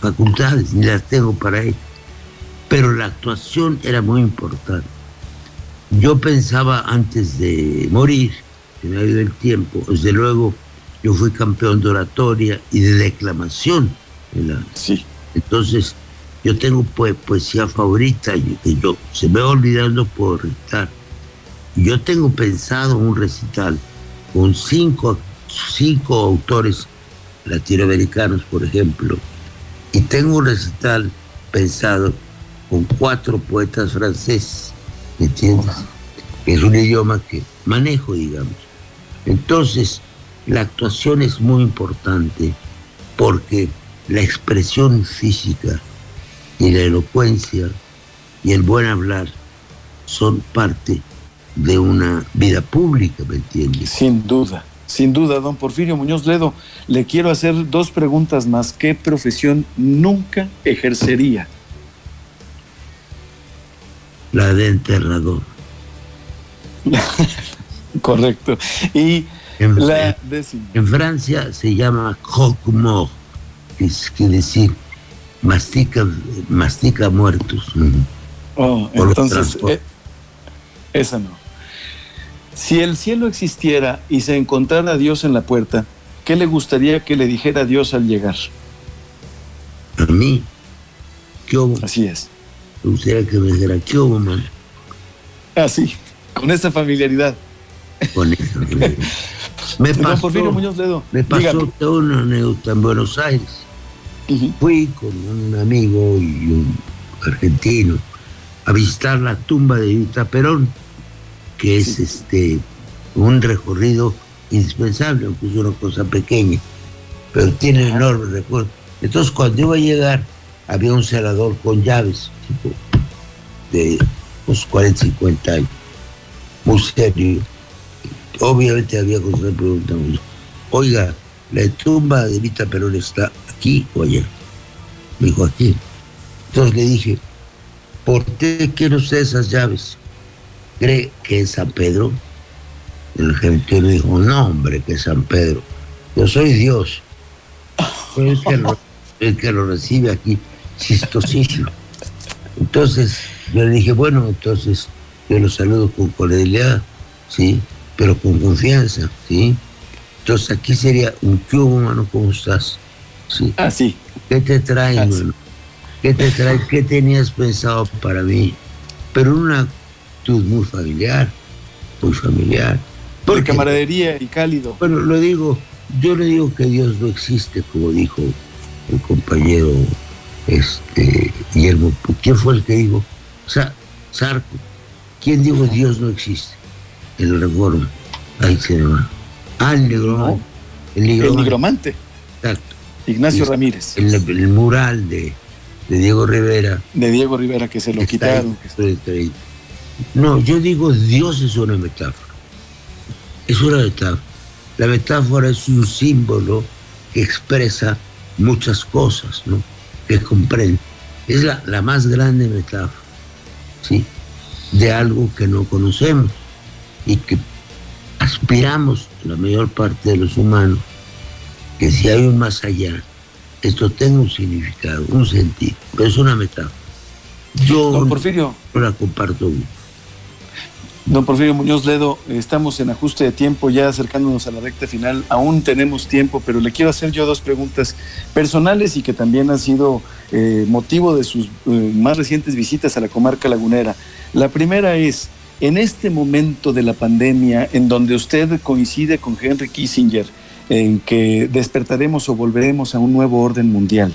C: facultades, ni las tengo para ello. Pero la actuación era muy importante. Yo pensaba antes de morir, que me ha ido el tiempo, desde luego yo fui campeón de oratoria y de declamación.
B: Sí.
C: Entonces, yo tengo poesía favorita y que yo se me va olvidando por recitar. Yo tengo pensado un recital con cinco, cinco autores latinoamericanos, por ejemplo, y tengo un recital pensado con cuatro poetas franceses, ¿me entiendes? Es un idioma que manejo, digamos. Entonces, la actuación es muy importante porque la expresión física y la elocuencia y el buen hablar son parte de una vida pública, ¿me entiendes?
B: Sin duda, sin duda, don Porfirio Muñoz Ledo, le quiero hacer dos preguntas más. ¿Qué profesión nunca ejercería?
C: La de enterrador.
B: Correcto. Y
C: en, la En Francia se llama croque-mort, que quiere decir mastica, mastica muertos.
B: Oh, entonces, eh, esa no. Si el cielo existiera y se encontrara Dios en la puerta, ¿qué le gustaría que le dijera Dios al llegar?
C: A mí, ¿qué hubo?
B: Así es.
C: Me gustaría que me dijera, ¿qué hubo, man?
B: Así, con esa familiaridad.
C: Con esa familiaridad. me pasó,
B: Muñoz Ledo,
C: me pasó en Buenos Aires. Fui con un amigo y un argentino a visitar la tumba de Vita Perón que es este un recorrido indispensable, aunque es una cosa pequeña, pero tiene enorme recuerdo. Entonces cuando iba a llegar, había un celador con llaves, tipo de unos 40, 50 años, muy serio. Obviamente había cosas preguntando, oiga, ¿la tumba de Vita Perón está aquí o allá? Me dijo aquí. Entonces le dije, ¿por qué quiere usted esas llaves? cree que es San Pedro? El argentino dijo, no, hombre, que es San Pedro. Yo soy Dios. el que lo, el que lo recibe aquí, chistosísimo. Entonces, yo le dije, bueno, entonces yo lo saludo con cordialidad, ¿sí? Pero con confianza, ¿sí? Entonces aquí sería un cubo, mano, ¿cómo estás?
B: ¿Sí? Ah, sí.
C: ¿Qué te trae, ah, ¿Qué te trae? ¿Qué tenías pensado para mí? Pero una muy familiar, muy familiar.
B: Por camaradería y cálido.
C: Bueno, lo digo, yo le digo que Dios no existe, como dijo el compañero este, Guillermo. ¿Quién fue el que dijo? Sa Sarco. ¿Quién dijo Dios no existe? El reforma. Ahí se va. Ah, el
B: negromante. El negromante. Exacto. Ignacio Ramírez.
C: El, mural de, de, Diego Rivera.
B: De Diego Rivera, que se lo quitaron.
C: No, yo digo Dios es una metáfora. Es una metáfora. La metáfora es un símbolo que expresa muchas cosas, ¿no? Que comprende. Es la, la más grande metáfora, ¿sí? De algo que no conocemos y que aspiramos, la mayor parte de los humanos, que si hay un más allá, esto tenga un significado, un sentido, pero es una metáfora. Yo
B: Porfirio.
C: no la comparto
B: Don Porfirio Muñoz Ledo, estamos en ajuste de tiempo, ya acercándonos a la recta final, aún tenemos tiempo, pero le quiero hacer yo dos preguntas personales y que también han sido eh, motivo de sus eh, más recientes visitas a la comarca lagunera. La primera es, en este momento de la pandemia, en donde usted coincide con Henry Kissinger, en que despertaremos o volveremos a un nuevo orden mundial,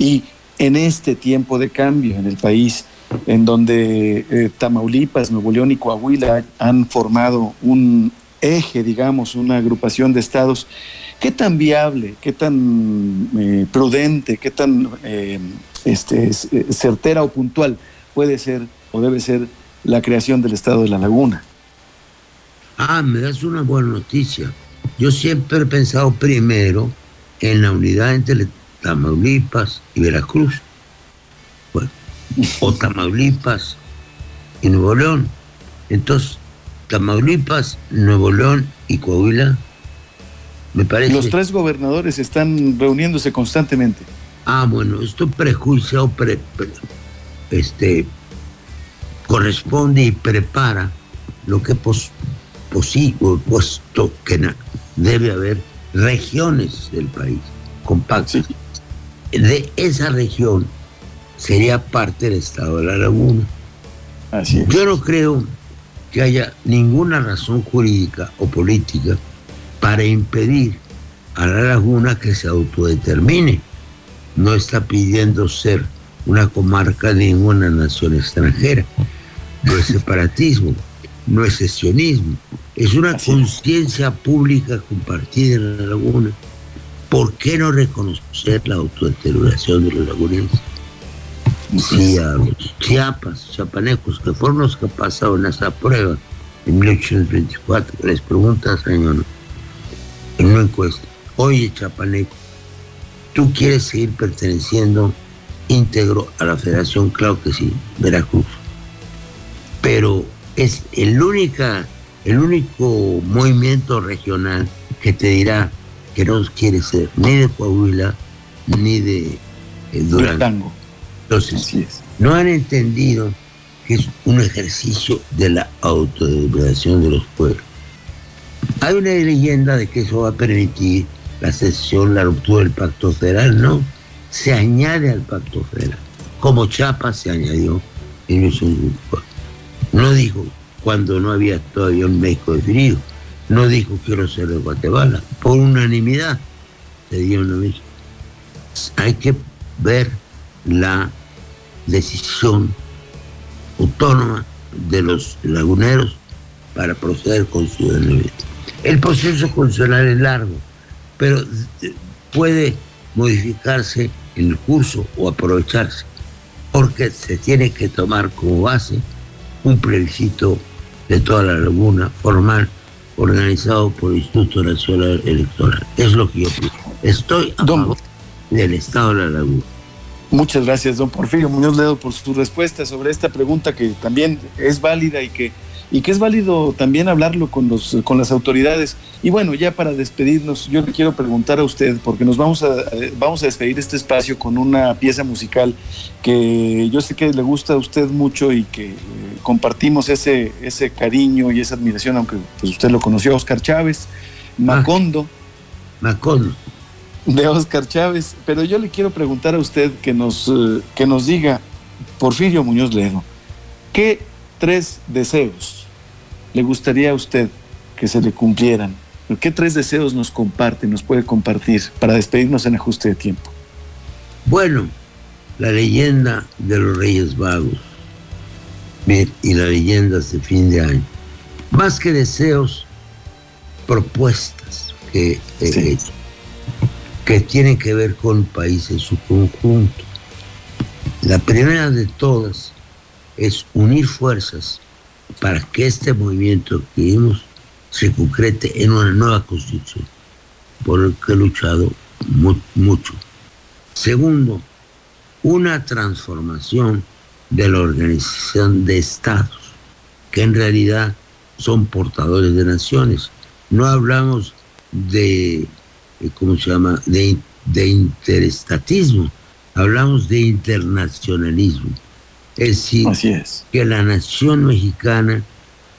B: y en este tiempo de cambio en el país, en donde eh, Tamaulipas, Nuevo León y Coahuila han formado un eje, digamos, una agrupación de estados. ¿Qué tan viable, qué tan eh, prudente, qué tan eh, este, certera o puntual puede ser o debe ser la creación del estado de la laguna?
C: Ah, me das una buena noticia. Yo siempre he pensado primero en la unidad entre Tamaulipas y Veracruz o Tamaulipas y Nuevo León. Entonces, Tamaulipas, Nuevo León y Coahuila, me parece.
B: Los tres gobernadores están reuniéndose constantemente.
C: Ah, bueno, esto prejuicio este, corresponde y prepara lo que pos, posible, puesto que debe haber regiones del país compactas. De esa región sería parte del estado de la laguna.
B: Así
C: Yo no creo que haya ninguna razón jurídica o política para impedir a la laguna que se autodetermine. No está pidiendo ser una comarca de ninguna nación extranjera. No es separatismo, no es sesionismo, es una conciencia pública compartida en la laguna. ¿Por qué no reconocer la autodeterminación de los lagunenses? Si a los chiapas, chapanecos, que fueron los que pasaron esa prueba en 1824, les preguntas, señor, en una encuesta, oye, chapaneco, ¿tú quieres seguir perteneciendo íntegro a la federación? Claro que sí, Veracruz. Pero es el, única, el único movimiento regional que te dirá que no quiere ser ni de Coahuila ni de eh, Durango. Entonces, no han entendido que es un ejercicio de la autodeterminación de los pueblos. Hay una leyenda de que eso va a permitir la cesión, la ruptura del pacto federal, no. Se añade al pacto federal, como Chapa se añadió en 1954. No dijo cuando no había todavía un México definido. No dijo quiero ser de Guatemala. Por unanimidad se dio una México. Hay que ver la decisión autónoma de los laguneros para proceder con su ciudadanía. El proceso consular es largo, pero puede modificarse en el curso o aprovecharse, porque se tiene que tomar como base un plebiscito de toda la laguna formal organizado por el Instituto Nacional Electoral. Es lo que yo pienso. Estoy a favor del Estado de la Laguna.
B: Muchas gracias, don Porfirio Muñoz Ledo, por su respuesta sobre esta pregunta que también es válida y que, y que es válido también hablarlo con, los, con las autoridades. Y bueno, ya para despedirnos, yo le quiero preguntar a usted, porque nos vamos a, vamos a despedir este espacio con una pieza musical que yo sé que le gusta a usted mucho y que eh, compartimos ese, ese cariño y esa admiración, aunque pues usted lo conoció, Oscar Chávez, Macondo.
C: Macondo
B: de Oscar Chávez, pero yo le quiero preguntar a usted que nos, eh, que nos diga, Porfirio Muñoz Ledo, ¿qué tres deseos le gustaría a usted que se le cumplieran? ¿Qué tres deseos nos comparte, nos puede compartir para despedirnos en ajuste de tiempo?
C: Bueno, la leyenda de los Reyes Vagos y la leyenda de fin de año. Más que deseos, propuestas que he hecho que tienen que ver con el país en su conjunto. La primera de todas es unir fuerzas para que este movimiento que vimos se concrete en una nueva constitución, por el que he luchado mucho. Segundo, una transformación de la organización de estados, que en realidad son portadores de naciones. No hablamos de eh, ¿cómo se llama?, de, de interestatismo, hablamos de internacionalismo. Es decir, que la nación mexicana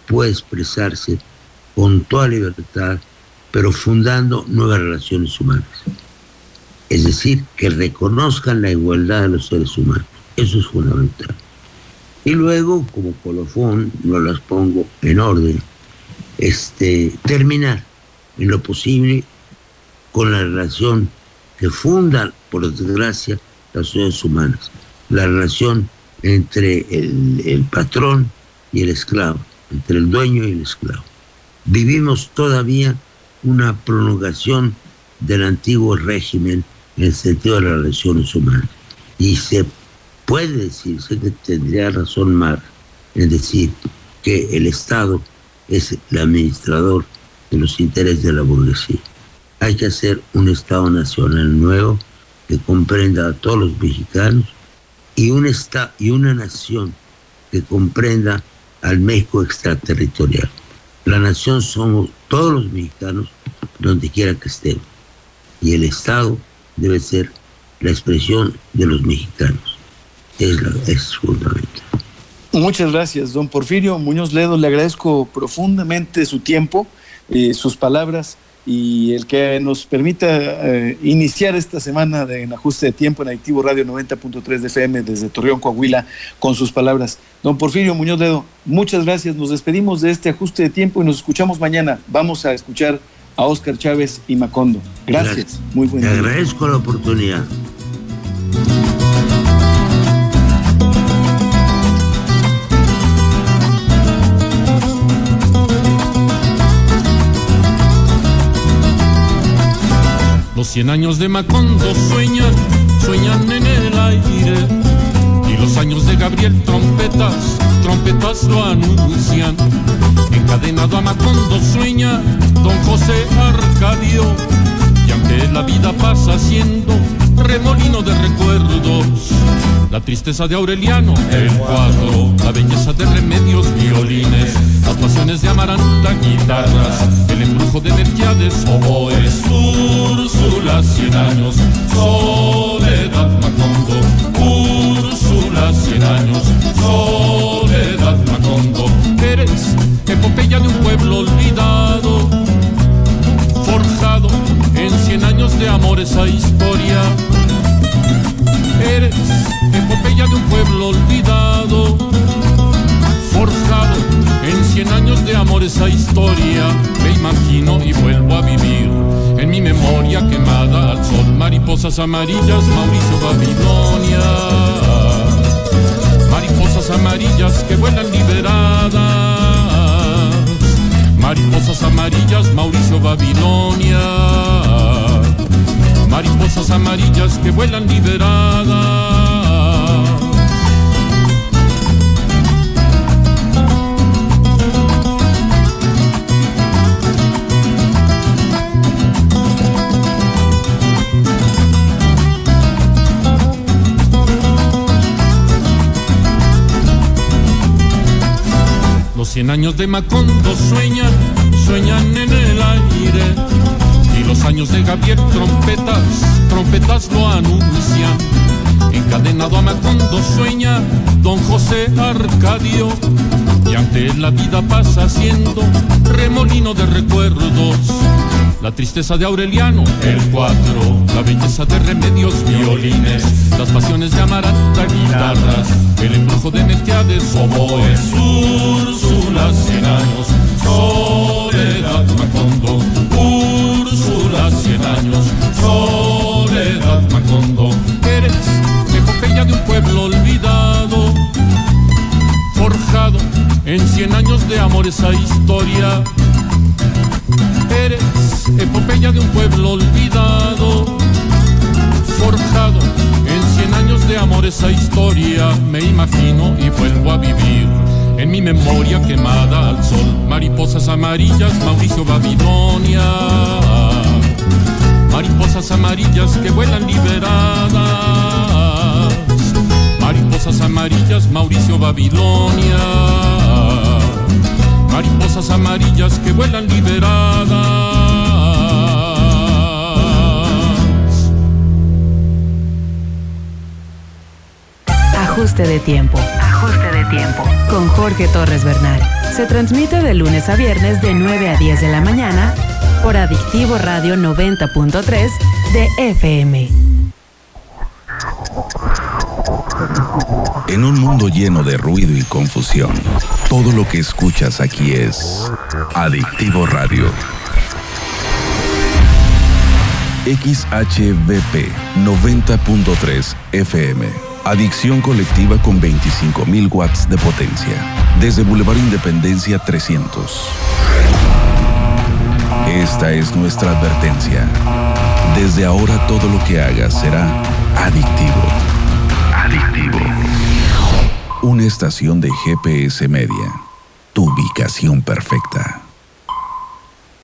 C: puede expresarse con toda libertad, pero fundando nuevas relaciones humanas. Es decir, que reconozcan la igualdad de los seres humanos. Eso es fundamental. Y luego, como colofón, no las pongo en orden, este, terminar en lo posible con la relación que funda, por desgracia, las sociedades humanas. La relación entre el, patrón y el esclavo, entre el dueño y el esclavo. Vivimos todavía una prolongación del antiguo régimen en el sentido de las relaciones humanas. Y se puede decir, sé que tendría razón Mar en decir que el Estado es el administrador de los intereses de la burguesía. Hay que hacer un Estado nacional nuevo que comprenda a todos los mexicanos y, un y una nación que comprenda al México extraterritorial. La nación somos todos los mexicanos donde quiera que estemos. Y el Estado debe ser la expresión de los mexicanos. Es, fundamental.
B: Muchas gracias, don Porfirio Muñoz Ledo. Le agradezco profundamente su tiempo, eh, sus palabras y el que nos permita eh, iniciar esta semana de, en ajuste de tiempo en Adictivo Radio 90.3 de FM desde Torreón, Coahuila, con sus palabras. Don Porfirio Muñoz Dedo, muchas gracias. Nos despedimos de este ajuste de tiempo y nos escuchamos mañana. Vamos a escuchar a Oscar Chávez y Macondo. Gracias. Muy buen
C: Te agradezco la oportunidad.
D: Los cien años de Macondo sueñan, sueñan en el aire. Y los años de Gabriel trompetas, trompetas lo anuncian. Encadenado a Macondo sueña don José Arcadio. Y aunque la vida pasa siendo remolino de recuerdos. La tristeza de Aureliano, el cuadro, la belleza de remedios, violines, las pasiones de Amaranta, guitarras, el embrujo de Melquiades, oboes, Úrsula, cien años, Soledad Macondo, Úrsula, cien años, Soledad Macondo, eres epopeya de un pueblo olvidado, forjado en cien años de amor esa historia Eres epopeya de un pueblo olvidado, forjado en cien años de amor esa historia. Me imagino y vuelvo a vivir en mi memoria quemada al sol. Mariposas amarillas, Mauricio Babilonia. Mariposas amarillas que vuelan liberadas. Mariposas amarillas, Mauricio Babilonia mariposas amarillas que vuelan liberadas. Los cien años de Macondo sueñan, sueñan en el aire los años de Gabriel trompetas, trompetas lo anuncian. Encadenado a Macondo sueña don José Arcadio. Y ante la vida pasa siendo remolino de recuerdos. La tristeza de Aureliano, el cuatro, la belleza de remedios, violines, las pasiones de Amaranta, guitarras, el embrujo de Melquiades, oboes, Úrsula, cien años, soledad Macondo, cien años de amor esa historia. Eres epopeya de un pueblo olvidado, forjado en cien años de amor esa historia. Me imagino y vuelvo a vivir en mi memoria quemada al sol. Mariposas amarillas, Mauricio Babilonia mariposas amarillas que vuelan liberadas. Mariposas amarillas, Mauricio Babilonia. Mariposas amarillas que vuelan liberadas.
A: Ajuste de tiempo. Ajuste de tiempo. Con Jorge Torres Bernal. Se transmite de lunes a viernes de 9 a 10 de la mañana por Adictivo Radio 90.3 de FM.
E: En un mundo lleno de ruido y confusión, todo lo que escuchas aquí es Adictivo Radio. XHVP 90.3 FM. Adicción colectiva con 25.000 watts de potencia. Desde Boulevard Independencia 300. Esta es nuestra advertencia. Desde ahora todo lo que hagas será adictivo. Adictivo. Una estación de GPS Media. Tu ubicación perfecta.